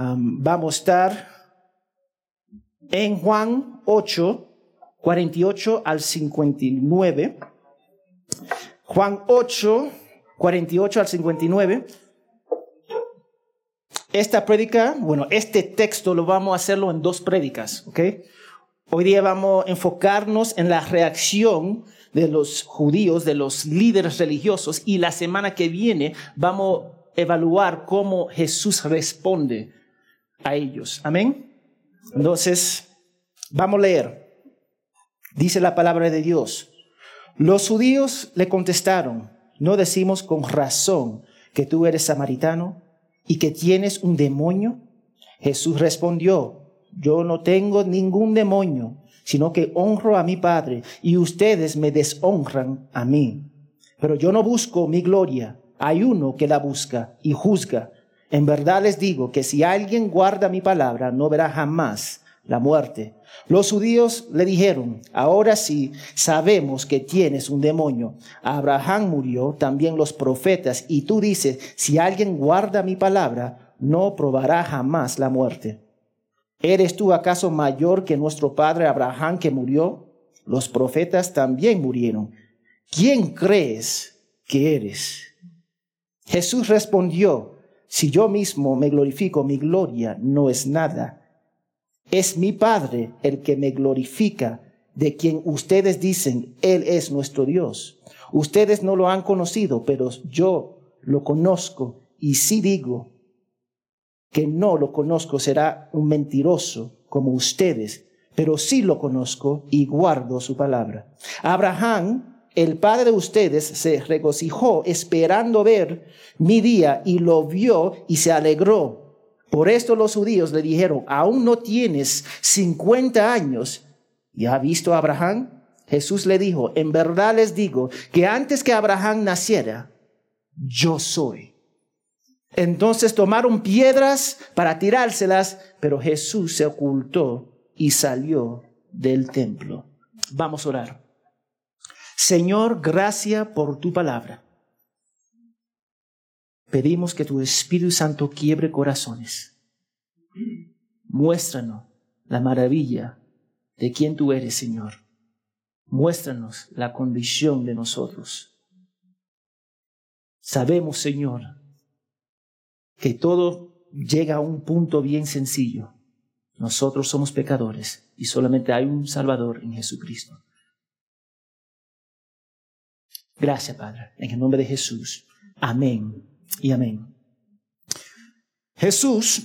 Vamos a estar en Juan 8, 48 al 59. Juan 8, 48 al 59. Esta prédica, bueno, este texto lo vamos a hacerlo en dos prédicas, ¿ok? Hoy día vamos a enfocarnos en la reacción de los judíos, de los líderes religiosos, y la semana que viene vamos a evaluar cómo Jesús responde a ellos. Amén. Entonces, vamos a leer. Dice la palabra de Dios. Los judíos le contestaron, no decimos con razón que tú eres samaritano y que tienes un demonio. Jesús respondió, yo no tengo ningún demonio, sino que honro a mi Padre y ustedes me deshonran a mí. Pero yo no busco mi gloria, hay uno que la busca y juzga. En verdad les digo que si alguien guarda mi palabra, no verá jamás la muerte. Los judíos le dijeron, ahora sí sabemos que tienes un demonio. Abraham murió, también los profetas, y tú dices, si alguien guarda mi palabra, no probará jamás la muerte. ¿Eres tú acaso mayor que nuestro padre Abraham que murió? Los profetas también murieron. ¿Quién crees que eres? Jesús respondió, si yo mismo me glorifico, mi gloria no es nada. Es mi Padre el que me glorifica, de quien ustedes dicen, Él es nuestro Dios. Ustedes no lo han conocido, pero yo lo conozco y si digo que no lo conozco será un mentiroso como ustedes, pero sí lo conozco y guardo su palabra. Abraham, el padre de ustedes, se regocijó esperando ver mi día y lo vio y se alegró. Por esto los judíos le dijeron, aún no tienes 50 años. ¿Y ha visto a Abraham? Jesús le dijo, en verdad les digo que antes que Abraham naciera, yo soy. Entonces tomaron piedras para tirárselas, pero Jesús se ocultó y salió del templo. Vamos a orar. Señor, gracias por tu palabra. Pedimos que tu Espíritu Santo quiebre corazones. Muéstranos la maravilla de quien tú eres, Señor. Muéstranos la condición de nosotros. Sabemos, Señor, que todo llega a un punto bien sencillo. Nosotros somos pecadores y solamente hay un Salvador en Jesucristo. Gracias, Padre, en el nombre de Jesús. Amén y amén. Jesús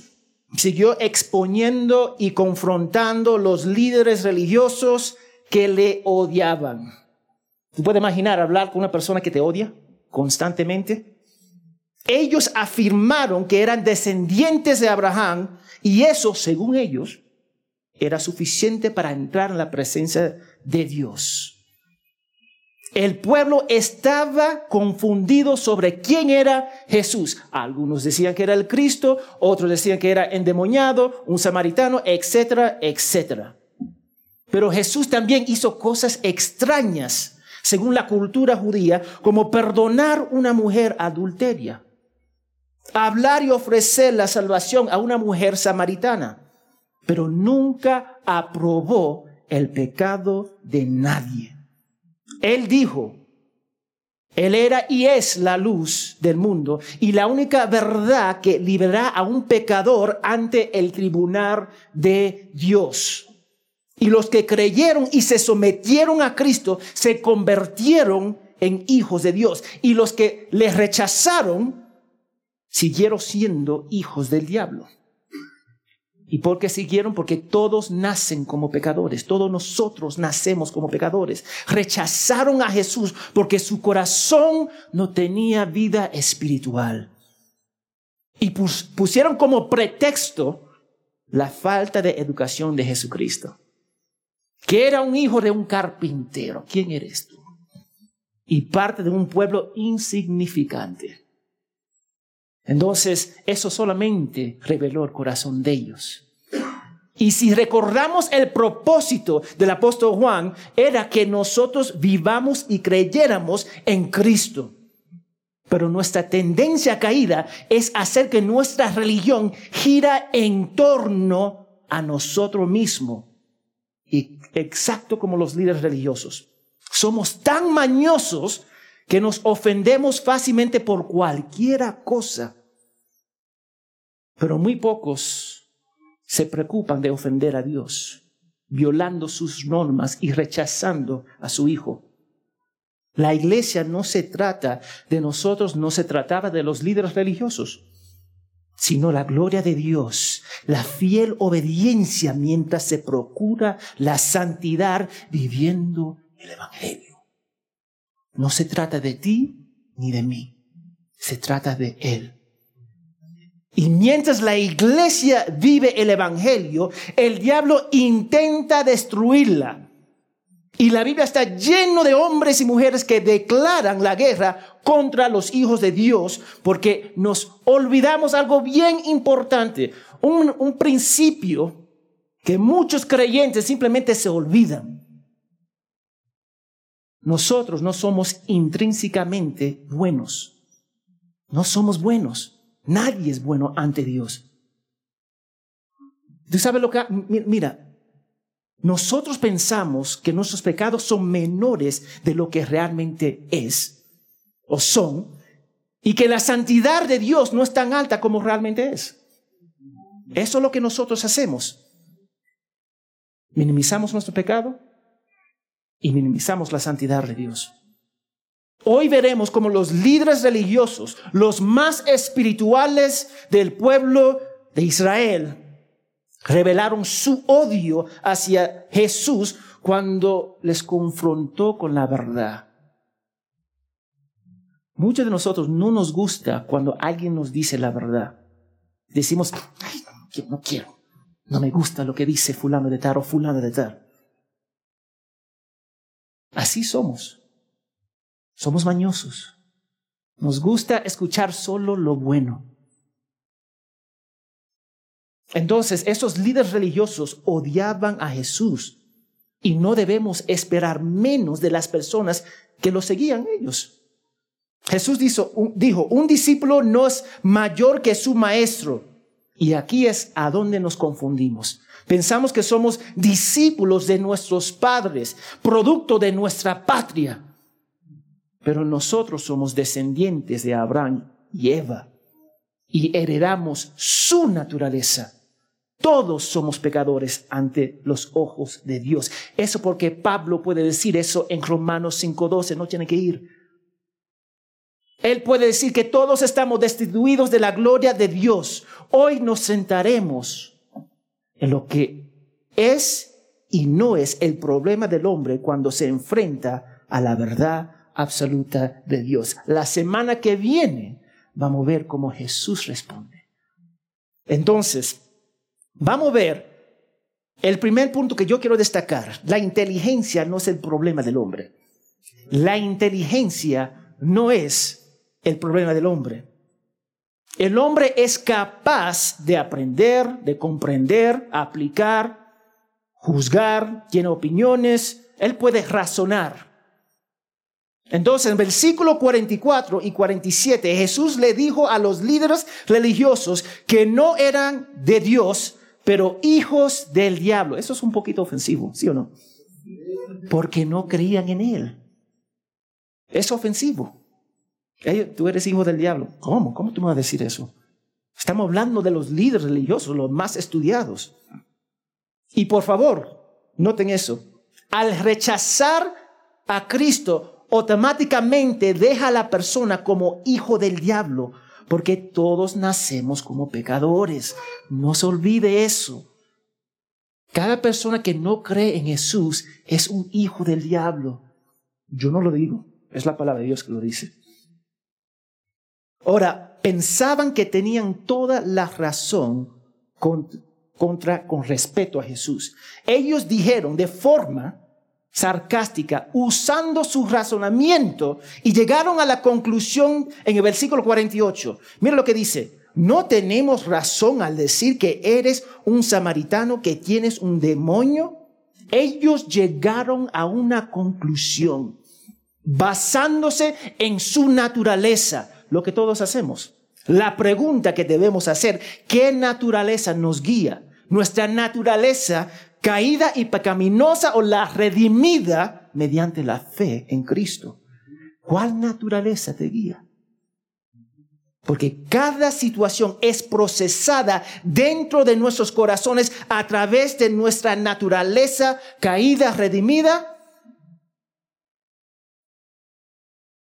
siguió exponiendo y confrontando los líderes religiosos que le odiaban. ¿Tú puedes imaginar hablar con una persona que te odia constantemente? Ellos afirmaron que eran descendientes de Abraham y eso, según ellos, era suficiente para entrar en la presencia de Dios. El pueblo estaba confundido sobre quién era Jesús. Algunos decían que era el Cristo, otros decían que era endemoniado, un samaritano, etcétera, etcétera. Pero Jesús también hizo cosas extrañas, según la cultura judía, como perdonar una mujer adulteria hablar y ofrecer la salvación a una mujer samaritana, pero nunca aprobó el pecado de nadie. Él dijo, Él era y es la luz del mundo y la única verdad que liberará a un pecador ante el tribunal de Dios. Y los que creyeron y se sometieron a Cristo se convirtieron en hijos de Dios. Y los que le rechazaron siguieron siendo hijos del diablo. ¿Y por qué siguieron? Porque todos nacen como pecadores, todos nosotros nacemos como pecadores. Rechazaron a Jesús porque su corazón no tenía vida espiritual. Y pusieron como pretexto la falta de educación de Jesucristo, que era un hijo de un carpintero. ¿Quién eres tú? Y parte de un pueblo insignificante. Entonces, eso solamente reveló el corazón de ellos. Y si recordamos el propósito del apóstol Juan, era que nosotros vivamos y creyéramos en Cristo. Pero nuestra tendencia caída es hacer que nuestra religión gira en torno a nosotros mismos. Y exacto como los líderes religiosos. Somos tan mañosos que nos ofendemos fácilmente por cualquiera cosa. Pero muy pocos se preocupan de ofender a Dios, violando sus normas y rechazando a su Hijo. La iglesia no se trata de nosotros, no se trataba de los líderes religiosos, sino la gloria de Dios, la fiel obediencia mientras se procura la santidad viviendo el Evangelio. No se trata de ti ni de mí, se trata de Él. Y mientras la iglesia vive el Evangelio, el diablo intenta destruirla. Y la Biblia está lleno de hombres y mujeres que declaran la guerra contra los hijos de Dios porque nos olvidamos algo bien importante, un, un principio que muchos creyentes simplemente se olvidan. Nosotros no somos intrínsecamente buenos. No somos buenos. Nadie es bueno ante Dios. ¿Tú sabes lo que? Mira, nosotros pensamos que nuestros pecados son menores de lo que realmente es o son y que la santidad de Dios no es tan alta como realmente es. Eso es lo que nosotros hacemos. Minimizamos nuestro pecado y minimizamos la santidad de Dios. Hoy veremos como los líderes religiosos, los más espirituales del pueblo de Israel, revelaron su odio hacia Jesús cuando les confrontó con la verdad. Muchos de nosotros no nos gusta cuando alguien nos dice la verdad. Decimos, ay, no quiero, no me gusta lo que dice fulano de tal o fulano de tal. Así somos. Somos mañosos. Nos gusta escuchar solo lo bueno. Entonces, esos líderes religiosos odiaban a Jesús y no debemos esperar menos de las personas que lo seguían ellos. Jesús dijo, dijo, un discípulo no es mayor que su maestro. Y aquí es a donde nos confundimos. Pensamos que somos discípulos de nuestros padres, producto de nuestra patria. Pero nosotros somos descendientes de Abraham y Eva y heredamos su naturaleza. Todos somos pecadores ante los ojos de Dios. Eso porque Pablo puede decir eso en Romanos 5:12, no tiene que ir. Él puede decir que todos estamos destituidos de la gloria de Dios. Hoy nos sentaremos en lo que es y no es el problema del hombre cuando se enfrenta a la verdad absoluta de Dios. La semana que viene vamos a ver cómo Jesús responde. Entonces, vamos a ver el primer punto que yo quiero destacar. La inteligencia no es el problema del hombre. La inteligencia no es el problema del hombre. El hombre es capaz de aprender, de comprender, aplicar, juzgar, tiene opiniones, él puede razonar. Entonces, en versículo 44 y 47, Jesús le dijo a los líderes religiosos que no eran de Dios, pero hijos del diablo. Eso es un poquito ofensivo, ¿sí o no? Porque no creían en Él. Es ofensivo. Tú eres hijo del diablo. ¿Cómo? ¿Cómo tú me vas a decir eso? Estamos hablando de los líderes religiosos, los más estudiados. Y por favor, noten eso. Al rechazar a Cristo, automáticamente deja a la persona como hijo del diablo, porque todos nacemos como pecadores. No se olvide eso. Cada persona que no cree en Jesús es un hijo del diablo. Yo no lo digo, es la palabra de Dios que lo dice. Ahora, pensaban que tenían toda la razón contra, con respeto a Jesús. Ellos dijeron de forma sarcástica, usando su razonamiento, y llegaron a la conclusión en el versículo 48. Mira lo que dice, ¿no tenemos razón al decir que eres un samaritano, que tienes un demonio? Ellos llegaron a una conclusión basándose en su naturaleza, lo que todos hacemos. La pregunta que debemos hacer, ¿qué naturaleza nos guía? ¿Nuestra naturaleza caída y pecaminosa o la redimida mediante la fe en Cristo? ¿Cuál naturaleza te guía? Porque cada situación es procesada dentro de nuestros corazones a través de nuestra naturaleza caída, redimida.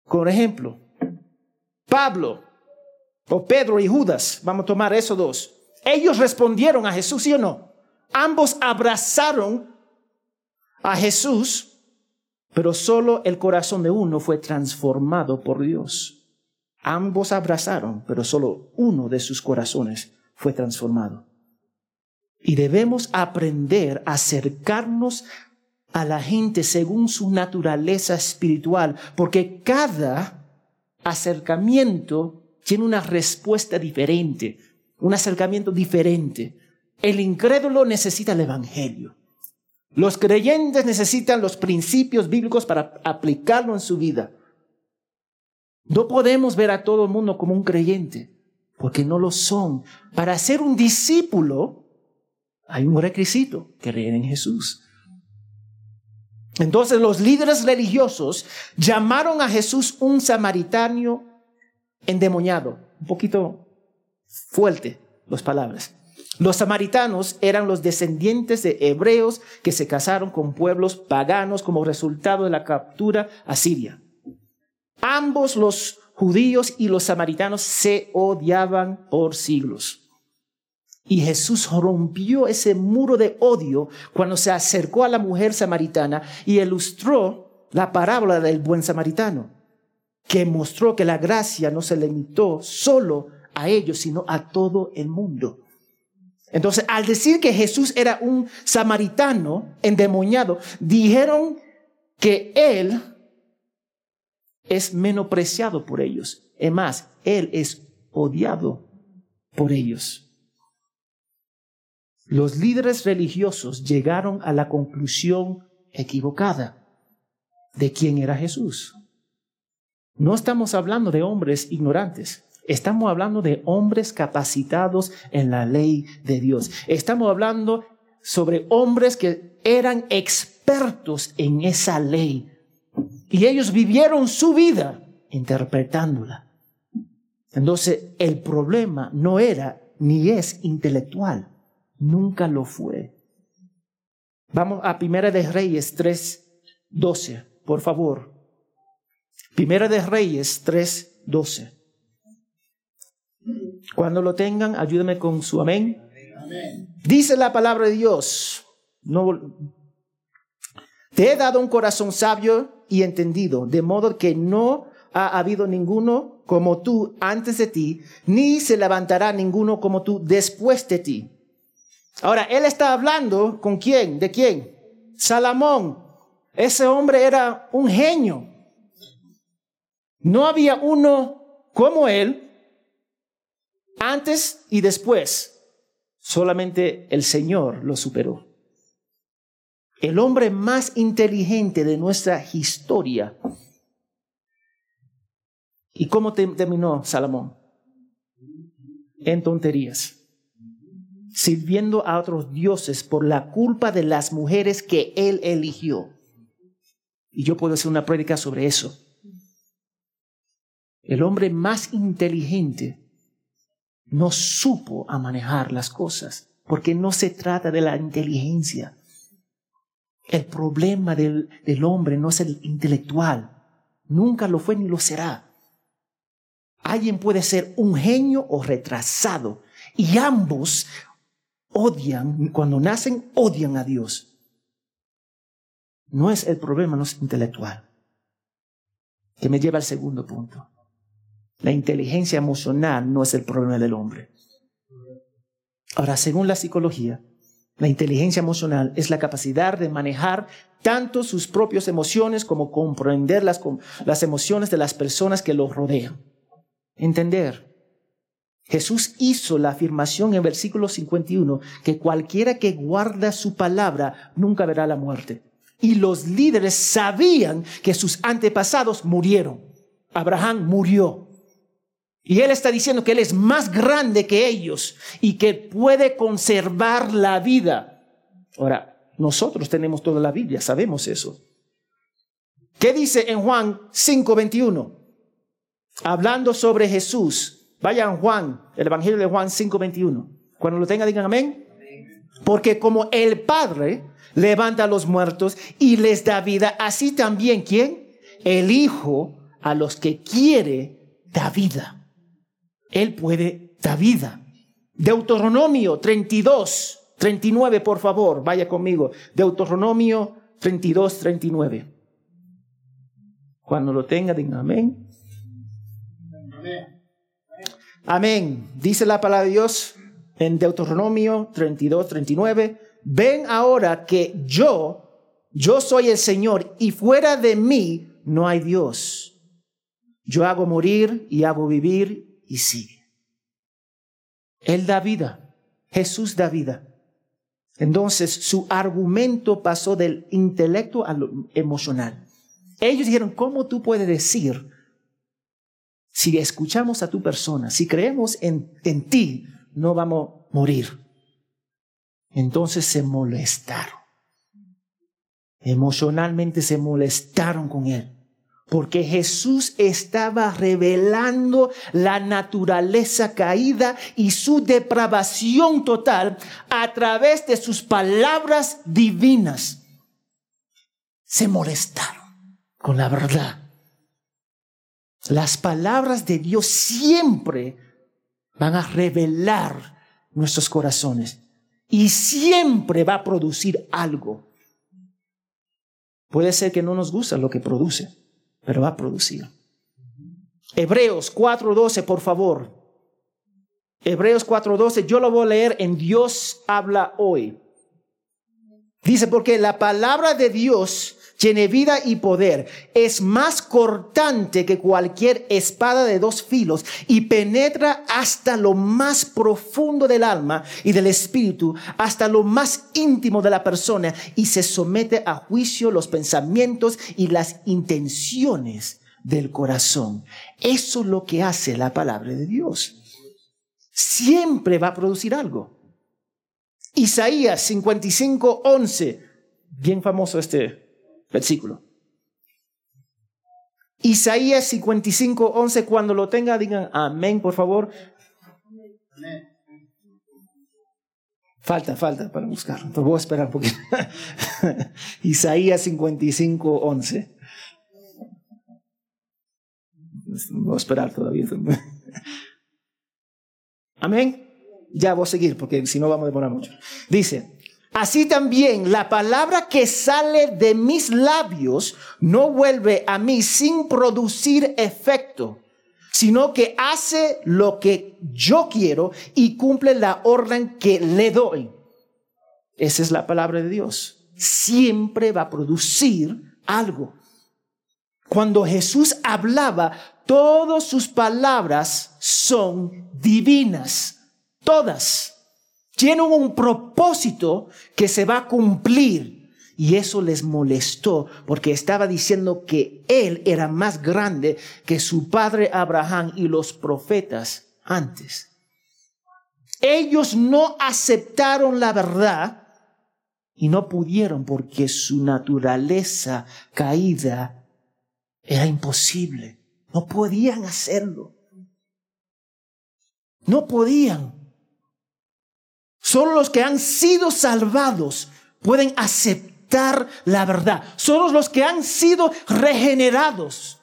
Por ejemplo, Pablo o Pedro y Judas, vamos a tomar esos dos. Ellos respondieron a Jesús, ¿sí o no? Ambos abrazaron a Jesús, pero solo el corazón de uno fue transformado por Dios. Ambos abrazaron, pero solo uno de sus corazones fue transformado. Y debemos aprender a acercarnos a la gente según su naturaleza espiritual, porque cada acercamiento tiene una respuesta diferente, un acercamiento diferente. El incrédulo necesita el Evangelio. Los creyentes necesitan los principios bíblicos para aplicarlo en su vida. No podemos ver a todo el mundo como un creyente, porque no lo son. Para ser un discípulo hay un requisito, creer en Jesús. Entonces los líderes religiosos llamaron a Jesús un samaritano endemoniado. Un poquito fuerte las palabras. Los samaritanos eran los descendientes de hebreos que se casaron con pueblos paganos como resultado de la captura a Siria. Ambos los judíos y los samaritanos se odiaban por siglos. Y Jesús rompió ese muro de odio cuando se acercó a la mujer samaritana y ilustró la parábola del buen samaritano, que mostró que la gracia no se limitó solo a ellos, sino a todo el mundo. Entonces, al decir que Jesús era un samaritano endemoniado, dijeron que él es menospreciado por ellos. Es más, Él es odiado por ellos. Los líderes religiosos llegaron a la conclusión equivocada de quién era Jesús. No estamos hablando de hombres ignorantes. Estamos hablando de hombres capacitados en la ley de Dios. Estamos hablando sobre hombres que eran expertos en esa ley y ellos vivieron su vida interpretándola. Entonces, el problema no era ni es intelectual. Nunca lo fue. Vamos a Primera de Reyes 3.12, por favor. Primera de Reyes 3.12. Cuando lo tengan, ayúdame con su amén. Dice la palabra de Dios. No, te he dado un corazón sabio y entendido, de modo que no ha habido ninguno como tú antes de ti, ni se levantará ninguno como tú después de ti. Ahora, él está hablando con quién, de quién? Salomón. Ese hombre era un genio. No había uno como él antes y después. Solamente el Señor lo superó el hombre más inteligente de nuestra historia. ¿Y cómo terminó Salomón? En tonterías, sirviendo a otros dioses por la culpa de las mujeres que él eligió. Y yo puedo hacer una prédica sobre eso. El hombre más inteligente no supo manejar las cosas, porque no se trata de la inteligencia, el problema del, hombre no es el intelectual. Nunca lo fue ni lo será. Alguien puede ser un genio o retrasado. Y ambos odian, cuando nacen, odian a Dios. No es el problema, no es intelectual. Que me lleva al segundo punto. La inteligencia emocional no es el problema del hombre. Ahora, según la psicología, la inteligencia emocional es la capacidad de manejar tanto sus propias emociones como comprender las, las emociones de las personas que los rodean. Entender. Jesús hizo la afirmación en versículo 51 que cualquiera que guarda su palabra nunca verá la muerte. Y los líderes sabían que sus antepasados murieron. Abraham murió. Y Él está diciendo que Él es más grande que ellos y que puede conservar la vida. Ahora, nosotros tenemos toda la Biblia, sabemos eso. ¿Qué dice en Juan 5:21? Hablando sobre Jesús. Vayan Juan, el Evangelio de Juan 5:21. Cuando lo tengan, digan amén. Porque como el Padre levanta a los muertos y les da vida, así también, ¿quién? El Hijo a los que quiere da vida. Él puede dar vida. Deuteronomio 32, 39, por favor, vaya conmigo. Deuteronomio 32, 39. Cuando lo tenga, digan amén. Amén. Dice la palabra de Dios en Deuteronomio 32, 39. Ven ahora que yo, yo soy el Señor y fuera de mí no hay Dios. Yo hago morir y hago vivir y sigue. Él da vida, Jesús da vida. Entonces su argumento pasó del intelecto al emocional. Ellos dijeron, ¿cómo tú puedes decir, si escuchamos a tu persona, si creemos en, en ti, no vamos a morir? Entonces se molestaron. Emocionalmente se molestaron con él porque Jesús estaba revelando la naturaleza caída y su depravación total a través de sus palabras divinas. Se molestaron con la verdad. Las palabras de Dios siempre van a revelar nuestros corazones y siempre va a producir algo. Puede ser que no nos gusta lo que produce pero va a producir. Hebreos 4.12, por favor. Hebreos 4.12, yo lo voy a leer en Dios habla hoy. Dice, porque la palabra de Dios tiene vida y poder, es más cortante que cualquier espada de dos filos y penetra hasta lo más profundo del alma y del espíritu, hasta lo más íntimo de la persona y se somete a juicio los pensamientos y las intenciones del corazón. Eso es lo que hace la palabra de Dios. Siempre va a producir algo. Isaías 55, 11, bien famoso este versículo. Isaías 55, 11, cuando lo tenga, digan amén, por favor. Falta, falta para buscar. Pero voy a esperar un poquito. Isaías 55, 11. Voy a esperar todavía. Amén. Ya voy a seguir porque si no vamos a demorar mucho. Dice, Así también la palabra que sale de mis labios no vuelve a mí sin producir efecto, sino que hace lo que yo quiero y cumple la orden que le doy. Esa es la palabra de Dios. Siempre va a producir algo. Cuando Jesús hablaba, todas sus palabras son divinas, todas tienen un propósito que se va a cumplir. Y eso les molestó porque estaba diciendo que él era más grande que su padre Abraham y los profetas antes. Ellos no aceptaron la verdad y no pudieron porque su naturaleza caída era imposible. No podían hacerlo. No podían. Solo los que han sido salvados pueden aceptar la verdad. Solo los que han sido regenerados.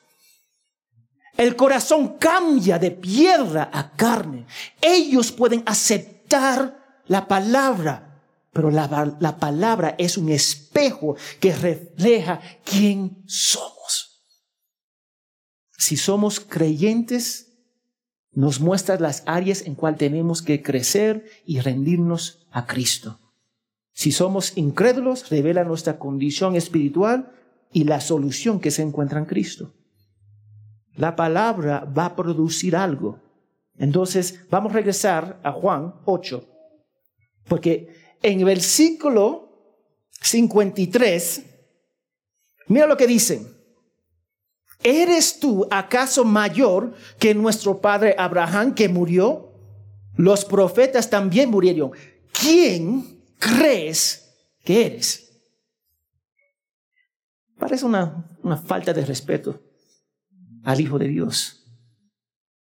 El corazón cambia de piedra a carne. Ellos pueden aceptar la palabra, pero la, la palabra es un espejo que refleja quién somos. Si somos creyentes, nos muestra las áreas en cual tenemos que crecer y rendirnos a Cristo. Si somos incrédulos, revela nuestra condición espiritual y la solución que se encuentra en Cristo. La palabra va a producir algo. Entonces, vamos a regresar a Juan 8, porque en el versículo 53, mira lo que dicen. ¿Eres tú acaso mayor que nuestro padre Abraham que murió? Los profetas también murieron. ¿Quién crees que eres? Parece una, falta de respeto al Hijo de Dios.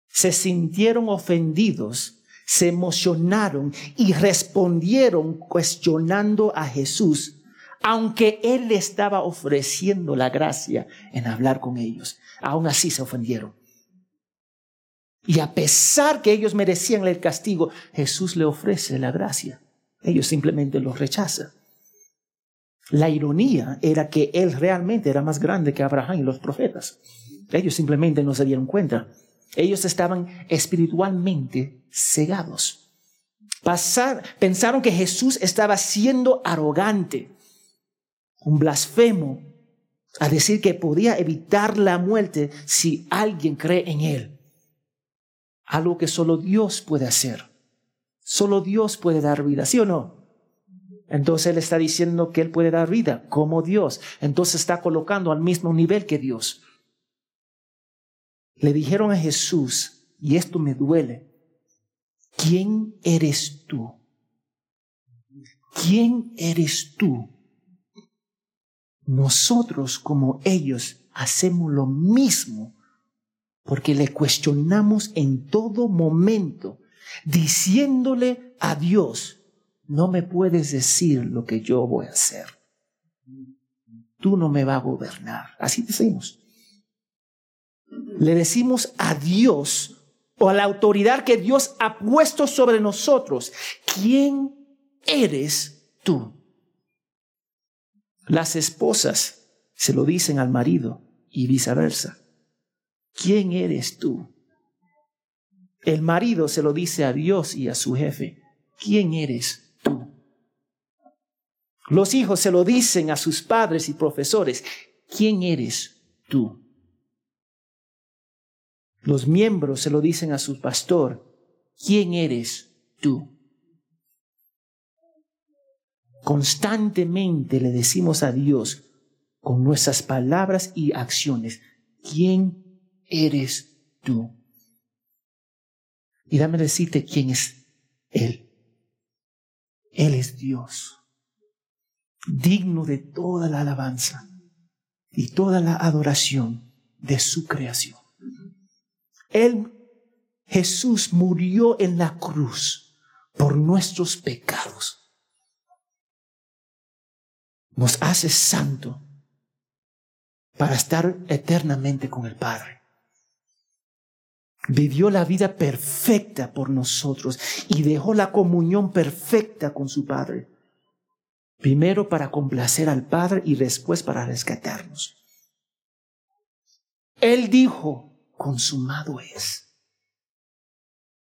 Se sintieron ofendidos, se emocionaron y respondieron cuestionando a Jesús aunque Él le estaba ofreciendo la gracia en hablar con ellos. Aún así se ofendieron. Y a pesar que ellos merecían el castigo, Jesús le ofrece la gracia. Ellos simplemente lo rechazan. La ironía era que Él realmente era más grande que Abraham y los profetas. Ellos simplemente no se dieron cuenta. Ellos estaban espiritualmente cegados. pensaron que Jesús estaba siendo arrogante un blasfemo, a decir que podía evitar la muerte si alguien cree en Él. Algo que solo Dios puede hacer. Solo Dios puede dar vida, ¿sí o no? Entonces Él está diciendo que Él puede dar vida como Dios. Entonces está colocando al mismo nivel que Dios. Le dijeron a Jesús, y esto me duele, ¿quién eres tú? ¿Quién eres tú nosotros como ellos hacemos lo mismo porque le cuestionamos en todo momento, diciéndole a Dios, no me puedes decir lo que yo voy a hacer. Tú no me vas a gobernar. Así decimos. Le decimos a Dios o a la autoridad que Dios ha puesto sobre nosotros, ¿quién eres tú? Las esposas se lo dicen al marido y viceversa. ¿Quién eres tú? El marido se lo dice a Dios y a su jefe. ¿Quién eres tú? Los hijos se lo dicen a sus padres y profesores. ¿Quién eres tú? Los miembros se lo dicen a su pastor. ¿Quién eres tú? Constantemente le decimos a Dios con nuestras palabras y acciones, ¿quién eres tú? Y dame decirte quién es Él. Él es Dios, digno de toda la alabanza y toda la adoración de su creación. Él, Jesús, murió en la cruz por nuestros pecados nos hace santo para estar eternamente con el Padre. Vivió la vida perfecta por nosotros y dejó la comunión perfecta con su Padre. Primero para complacer al Padre y después para rescatarnos. Él dijo, consumado es,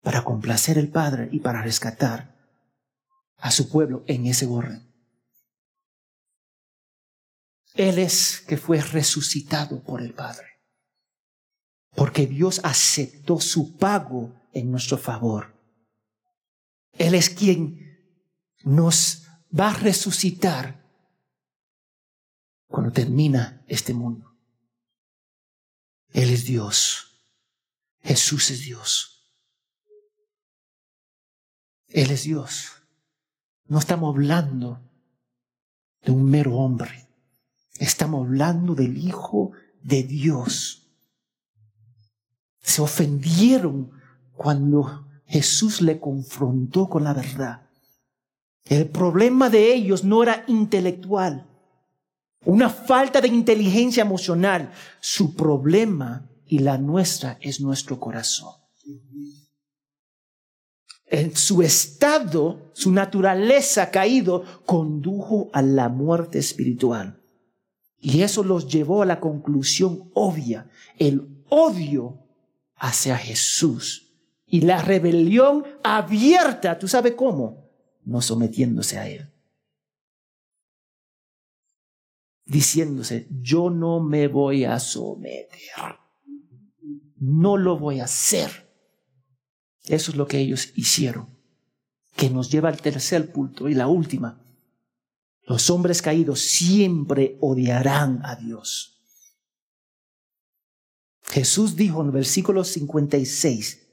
para complacer al Padre y para rescatar a su pueblo en ese orden. Él es que fue resucitado por el Padre. Porque Dios aceptó su pago en nuestro favor. Él es quien nos va a resucitar cuando termina este mundo. Él es Dios. Jesús es Dios. Él es Dios. No estamos hablando de un mero hombre. Estamos hablando del Hijo de Dios. Se ofendieron cuando Jesús le confrontó con la verdad. El problema de ellos no era intelectual, una falta de inteligencia emocional. Su problema y la nuestra es nuestro corazón. En su estado, su naturaleza caído, condujo a la muerte espiritual. Y eso los llevó a la conclusión obvia, el odio hacia Jesús y la rebelión abierta, ¿tú sabes cómo? No sometiéndose a Él. Diciéndose, yo no me voy a someter, no lo voy a hacer. Eso es lo que ellos hicieron, que nos lleva al tercer punto y la última. Los hombres caídos siempre odiarán a Dios. Jesús dijo en el versículo 56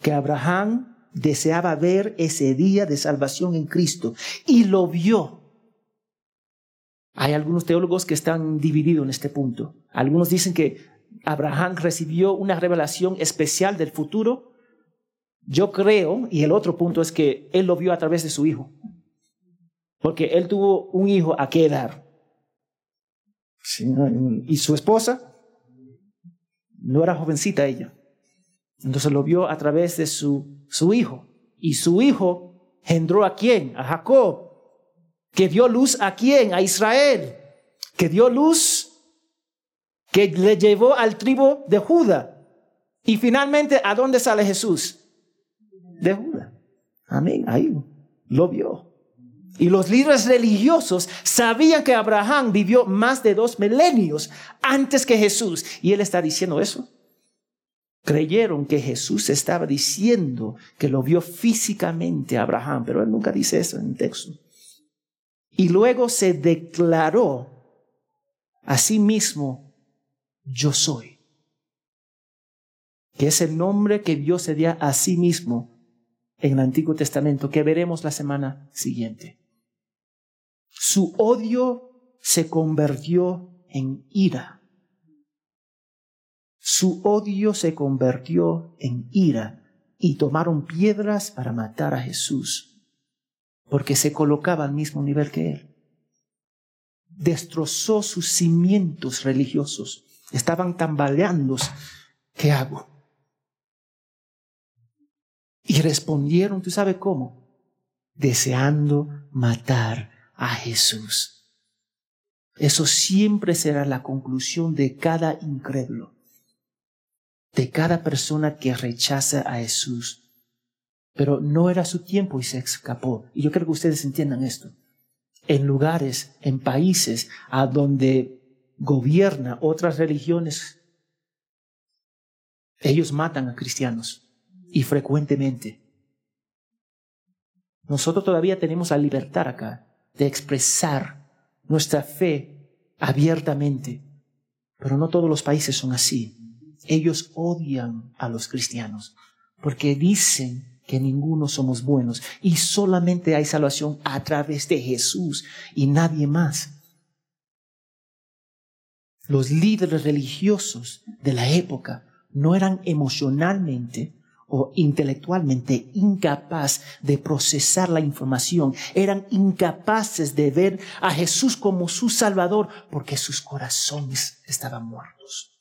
que Abraham deseaba ver ese día de salvación en Cristo y lo vio. Hay algunos teólogos que están divididos en este punto. Algunos dicen que Abraham recibió una revelación especial del futuro. Yo creo, y el otro punto es que él lo vio a través de su hijo. Porque él tuvo un hijo a qué edad. Y su esposa no era jovencita ella. Entonces lo vio a través de su, su hijo. Y su hijo engendró a quién? A Jacob. Que dio luz a quién? A Israel. Que dio luz que le llevó al tribu de Judá. Y finalmente, ¿a dónde sale Jesús? De Judá. Amén. Ahí lo vio. Y los líderes religiosos sabían que Abraham vivió más de dos milenios antes que Jesús. Y él está diciendo eso. Creyeron que Jesús estaba diciendo que lo vio físicamente a Abraham, pero él nunca dice eso en el texto. Y luego se declaró a sí mismo, yo soy. Que es el nombre que Dios se dio a sí mismo en el Antiguo Testamento, que veremos la semana siguiente. Su odio se convirtió en ira. Su odio se convirtió en ira y tomaron piedras para matar a Jesús, porque se colocaba al mismo nivel que él. Destrozó sus cimientos religiosos. Estaban tambaleando. ¿Qué hago? Y respondieron, ¿tú sabes cómo? Deseando matar a Jesús. Eso siempre será la conclusión de cada incrédulo, de cada persona que rechaza a Jesús. Pero no era su tiempo y se escapó. Y yo creo que ustedes entiendan esto. En lugares, en países a donde gobierna otras religiones, ellos matan a cristianos y frecuentemente. Nosotros todavía tenemos la libertad acá de expresar nuestra fe abiertamente. Pero no todos los países son así. Ellos odian a los cristianos porque dicen que ninguno somos buenos y solamente hay salvación a través de Jesús y nadie más. Los líderes religiosos de la época no eran emocionalmente o intelectualmente incapaz de procesar la información, eran incapaces de ver a Jesús como su Salvador porque sus corazones estaban muertos.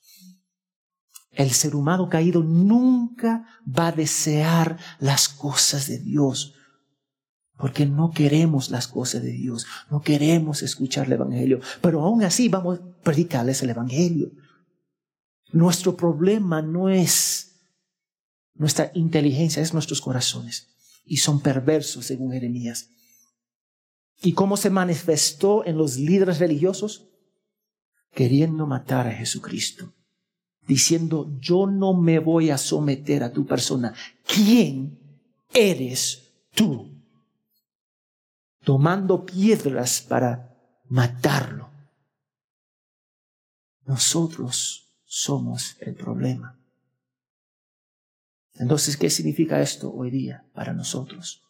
El ser humano caído nunca va a desear las cosas de Dios porque no queremos las cosas de Dios, no queremos escuchar el Evangelio, pero aún así vamos a predicarles el Evangelio. Nuestro problema no es nuestra inteligencia es nuestros corazones y son perversos según Jeremías. ¿Y cómo se manifestó en los líderes religiosos? Queriendo matar a Jesucristo, diciendo, yo no me voy a someter a tu persona. ¿Quién eres tú? Tomando piedras para matarlo. Nosotros somos el problema. Entonces, ¿qué significa esto hoy día para nosotros?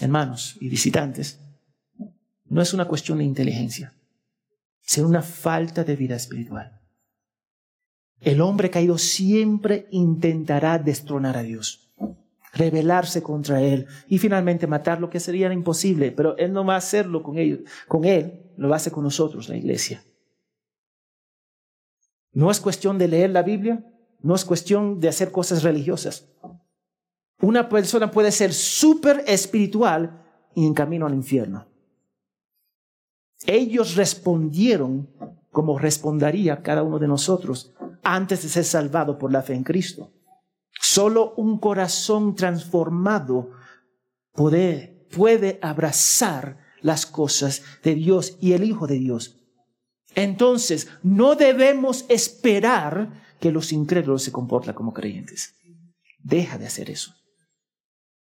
Hermanos y visitantes, no es una cuestión de inteligencia, sino una falta de vida espiritual. El hombre caído siempre intentará destronar a Dios, rebelarse contra Él y finalmente matarlo, que sería imposible, pero Él no va a hacerlo con, ellos, con Él, lo hacer con nosotros, la iglesia. No es cuestión de leer la Biblia, no es cuestión de hacer cosas religiosas. Una persona puede ser súper espiritual y en camino al infierno. Ellos respondieron como respondería cada uno de nosotros antes de ser salvado por la fe en Cristo. Solo un corazón transformado puede, puede abrazar las cosas de Dios y el Hijo de Dios. Entonces, no debemos esperar que los incrédulos se comportan como creyentes. Deja de hacer eso.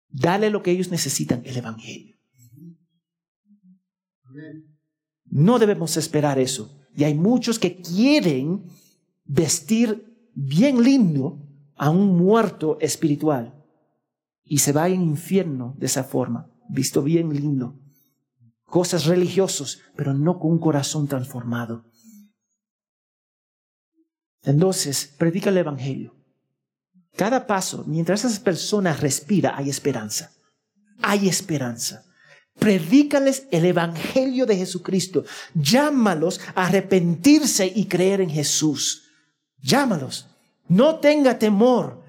Dale lo que ellos necesitan, el Evangelio. No debemos esperar eso. Y hay muchos que quieren vestir bien lindo a un muerto espiritual y se va al infierno de esa forma, visto bien lindo. Cosas religiosas, pero no con un corazón transformado. Entonces, predica el Evangelio. Cada paso, mientras esas personas respira, hay esperanza. Hay esperanza. Predícales el Evangelio de Jesucristo. Llámalos a arrepentirse y creer en Jesús. Llámalos. No tenga temor.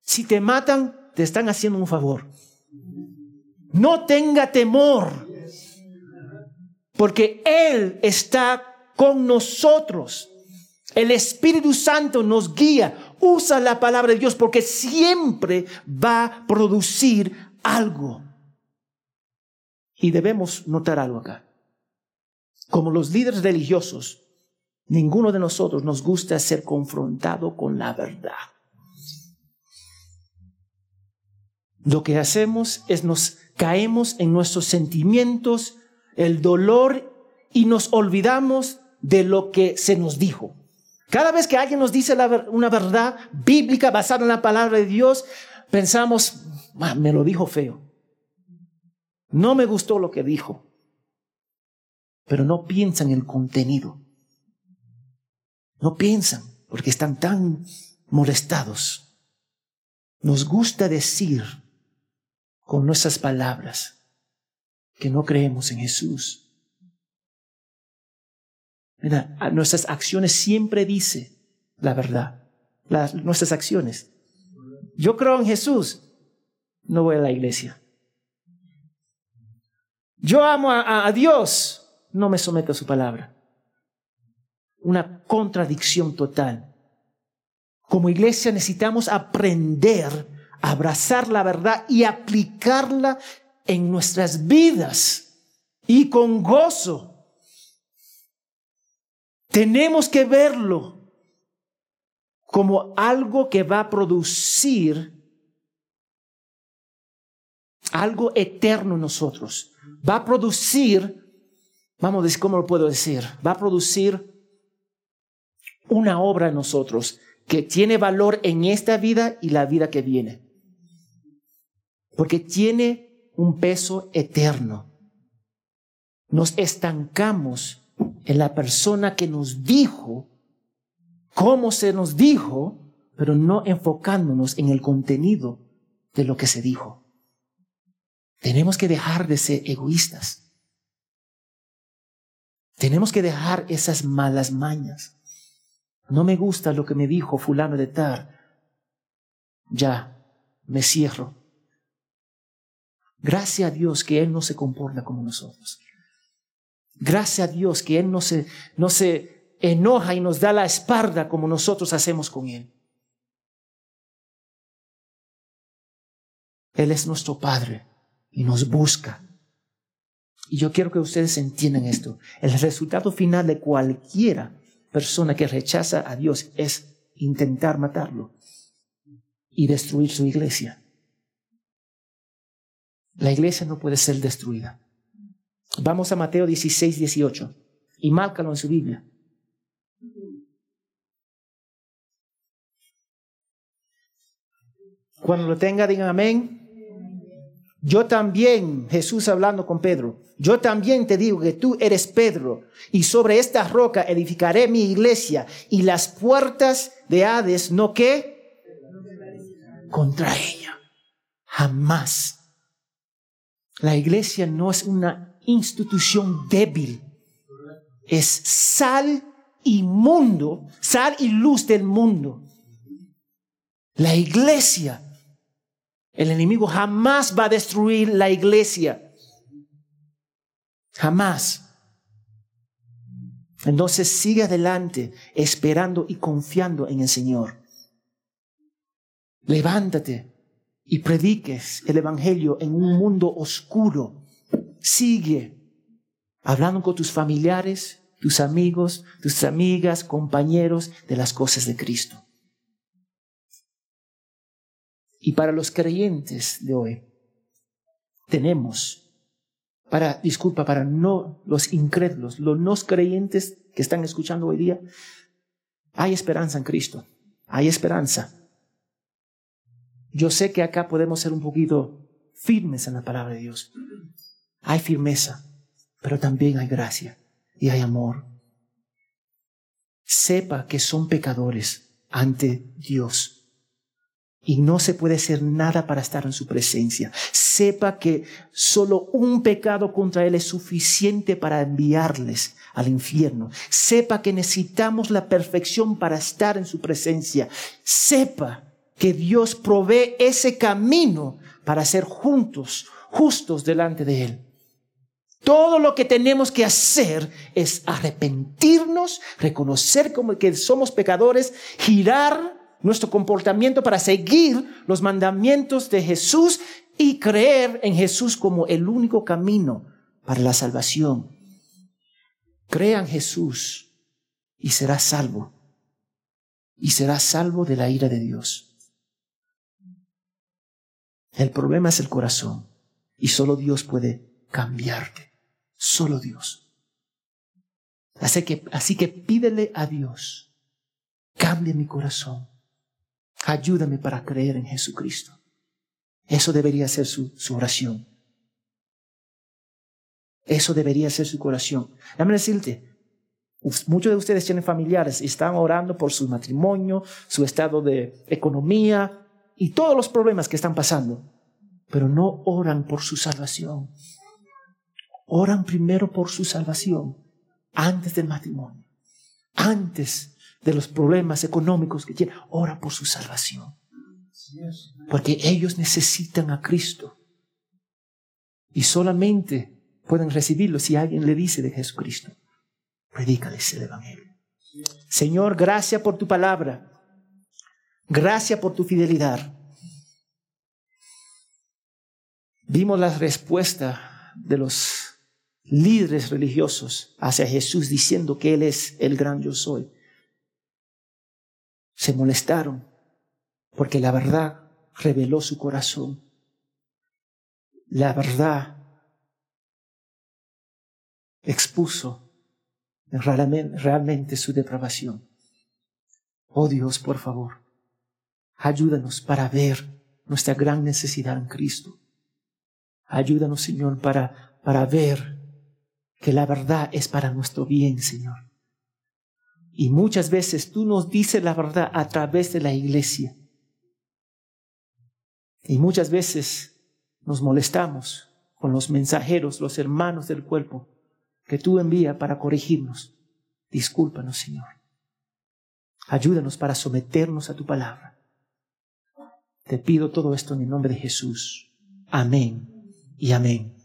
Si te matan, te están haciendo un favor. No tenga temor. Porque Él está con nosotros. El Espíritu Santo nos guía. Usa la palabra de Dios porque siempre va a producir algo. Y debemos notar algo acá. Como los líderes religiosos, ninguno de nosotros nos gusta ser confrontado con la verdad. Lo que hacemos es nos caemos en nuestros sentimientos, el dolor y nos olvidamos de lo que se nos dijo. Cada vez que alguien nos dice una verdad bíblica basada en la palabra de Dios, pensamos, ah, me lo dijo feo. No me gustó lo que dijo. Pero no piensan en el contenido. No piensan porque están tan molestados. Nos gusta decir con nuestras palabras que no creemos en Jesús. Nuestras acciones siempre dice la verdad. nuestras acciones. Yo creo en Jesús. No voy a la iglesia. Yo amo a, Dios. No me someto a su palabra. Una contradicción total. Como iglesia necesitamos aprender a abrazar la verdad y aplicarla en nuestras vidas y con gozo. Tenemos que verlo como algo que va a producir algo eterno en nosotros. Va a producir, vamos a decir, ¿cómo lo puedo decir? Va a producir una obra en nosotros que tiene valor en esta vida y la vida que viene. Porque tiene un peso eterno. Nos estancamos en la persona que nos dijo cómo se nos dijo, pero no enfocándonos en el contenido de lo que se dijo. Tenemos que dejar de ser egoístas. Tenemos que dejar esas malas mañas. No me gusta lo que me dijo fulano de tal. Ya, me cierro. Gracias a Dios que Él no se comporta como nosotros. Gracias a Dios que Él no se, no se enoja y nos da la espalda como nosotros hacemos con Él. Él es nuestro Padre y nos busca. Y yo quiero que ustedes entiendan esto. El resultado final de cualquiera persona que rechaza a Dios es intentar matarlo y destruir su iglesia. La iglesia no puede ser destruida. Vamos a Mateo 16, 18 y márcalo en su Biblia. Cuando lo tenga, digan amén. Yo también, Jesús hablando con Pedro, yo también te digo que tú eres Pedro, y sobre esta roca edificaré mi iglesia, y las puertas de Hades no qué contra ella. Jamás. La iglesia no es una institución débil, es sal y mundo, sal y luz del mundo. La iglesia el enemigo jamás va a destruir la iglesia. Jamás. Entonces sigue adelante esperando y confiando en el Señor. Levántate y prediques el Evangelio en un mundo oscuro. Sigue hablando con tus familiares, tus amigos, tus amigas, compañeros de las cosas de Cristo. Y para los creyentes de hoy, tenemos, para, disculpa, para no los incrédulos, los no creyentes que están escuchando hoy día, hay esperanza en Cristo. hay esperanza. Yo sé que acá podemos ser un poquito firmes en la palabra de Dios. Hay firmeza, pero también hay gracia y hay amor. Sepa que son pecadores ante Dios y no se puede hacer nada para estar en su presencia. Sepa que solo un pecado contra Él es suficiente para enviarles al infierno. Sepa que necesitamos la perfección para estar en su presencia. Sepa que Dios provee ese camino para ser juntos, justos delante de Él. Todo lo que tenemos que hacer es arrepentirnos, reconocer como que somos pecadores, girar nuestro comportamiento para seguir los mandamientos de Jesús y creer en Jesús como el único camino para la salvación. Crea en Jesús y será salvo. Y será salvo de la ira de Dios. El problema es el corazón y solo Dios puede cambiarte. Solo Dios. Así que, así que pídele a Dios, cambia mi corazón Ayúdame para creer en Jesucristo. Eso debería ser su, oración. Eso debería ser su oración. Déjame decirte, muchos de ustedes tienen familiares y están orando por su matrimonio, su estado de economía y todos los problemas que están pasando, pero no oran por su salvación. Oran primero por su salvación antes del matrimonio, antes de los problemas económicos que tienen, ora por su salvación. Porque ellos necesitan a Cristo. Y solamente pueden recibirlo si alguien le dice de Jesucristo. Predícales el Evangelio. Señor, gracias por tu palabra. Gracias por tu fidelidad. Vimos la respuesta de los líderes religiosos hacia Jesús diciendo que Él es el gran yo soy se molestaron porque la verdad reveló su corazón. La verdad expuso realmente, su depravación. Oh Dios, por favor, ayúdanos para ver nuestra gran necesidad en Cristo. Ayúdanos, Señor, para, para ver que la verdad es para nuestro bien, Señor. Y muchas veces tú nos dices la verdad a través de la iglesia. Y muchas veces nos molestamos con los mensajeros, los hermanos del cuerpo que tú envías para corregirnos. Discúlpanos, Señor. Ayúdanos para someternos a tu palabra. Te pido todo esto en el nombre de Jesús. Amén y amén.